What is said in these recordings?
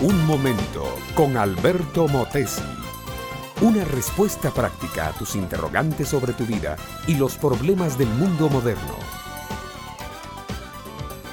Un momento con Alberto Motesi. Una respuesta práctica a tus interrogantes sobre tu vida y los problemas del mundo moderno.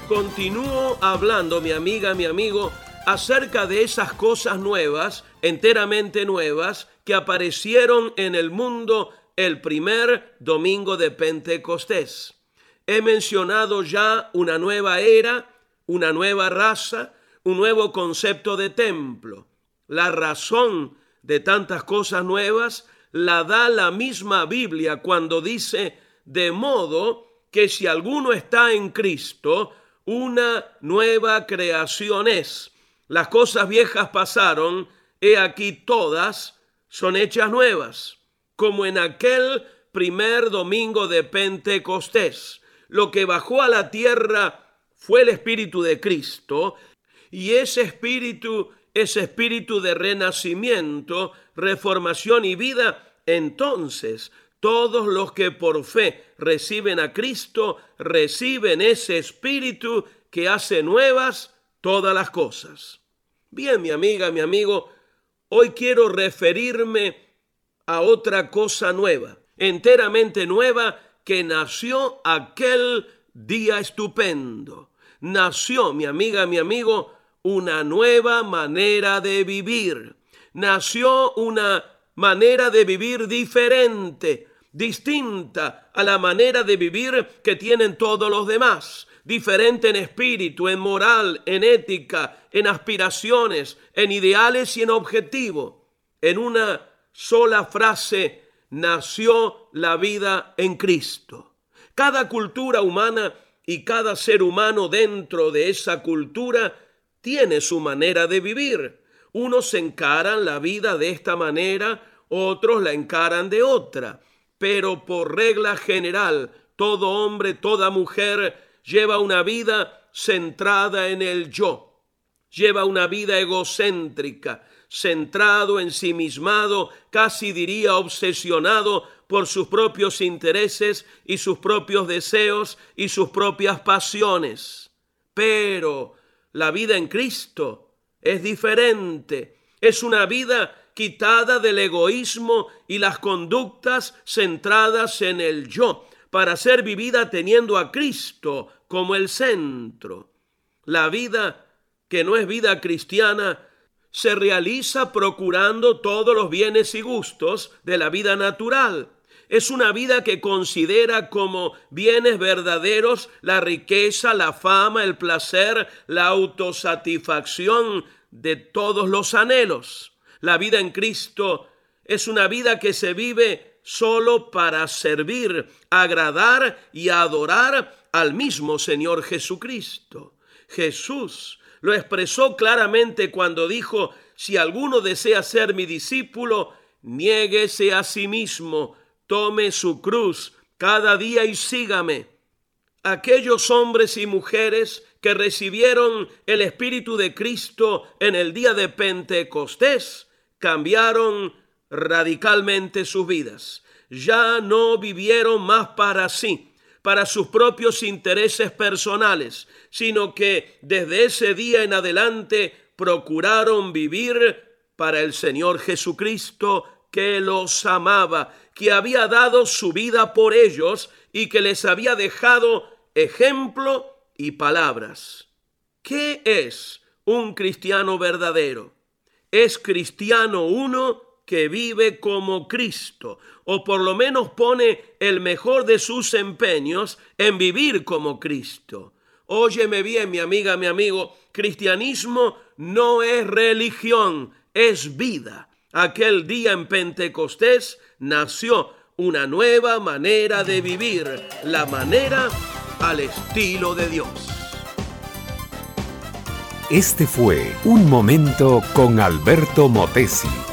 Continúo hablando, mi amiga, mi amigo, acerca de esas cosas nuevas, enteramente nuevas, que aparecieron en el mundo el primer domingo de Pentecostés. He mencionado ya una nueva era, una nueva raza, un nuevo concepto de templo. La razón de tantas cosas nuevas la da la misma Biblia cuando dice, de modo que si alguno está en Cristo, una nueva creación es. Las cosas viejas pasaron, he aquí todas son hechas nuevas, como en aquel primer domingo de Pentecostés. Lo que bajó a la tierra fue el Espíritu de Cristo, y ese espíritu, ese espíritu de renacimiento, reformación y vida, entonces todos los que por fe reciben a Cristo, reciben ese espíritu que hace nuevas todas las cosas. Bien, mi amiga, mi amigo, hoy quiero referirme a otra cosa nueva, enteramente nueva, que nació aquel día estupendo. Nació, mi amiga, mi amigo, una nueva manera de vivir. Nació una manera de vivir diferente, distinta a la manera de vivir que tienen todos los demás. Diferente en espíritu, en moral, en ética, en aspiraciones, en ideales y en objetivo. En una sola frase nació la vida en Cristo. Cada cultura humana y cada ser humano dentro de esa cultura tiene su manera de vivir. Unos encaran la vida de esta manera, otros la encaran de otra. Pero por regla general, todo hombre, toda mujer lleva una vida centrada en el yo. Lleva una vida egocéntrica, centrado en sí mismado, casi diría obsesionado por sus propios intereses y sus propios deseos y sus propias pasiones. Pero la vida en Cristo es diferente. Es una vida quitada del egoísmo y las conductas centradas en el yo, para ser vivida teniendo a Cristo como el centro. La vida que no es vida cristiana se realiza procurando todos los bienes y gustos de la vida natural es una vida que considera como bienes verdaderos la riqueza, la fama, el placer, la autosatisfacción de todos los anhelos. La vida en Cristo es una vida que se vive solo para servir, agradar y adorar al mismo Señor Jesucristo. Jesús lo expresó claramente cuando dijo, si alguno desea ser mi discípulo, niéguese a sí mismo, tome su cruz cada día y sígame. Aquellos hombres y mujeres que recibieron el Espíritu de Cristo en el día de Pentecostés cambiaron radicalmente sus vidas. Ya no vivieron más para sí, para sus propios intereses personales, sino que desde ese día en adelante procuraron vivir para el Señor Jesucristo que los amaba, que había dado su vida por ellos y que les había dejado ejemplo y palabras. ¿Qué es un cristiano verdadero? Es cristiano uno que vive como Cristo, o por lo menos pone el mejor de sus empeños en vivir como Cristo. Óyeme bien, mi amiga, mi amigo, cristianismo no es religión, es vida aquel día en Pentecostés nació una nueva manera de vivir, la manera al estilo de Dios. Este fue Un Momento con Alberto Motesi.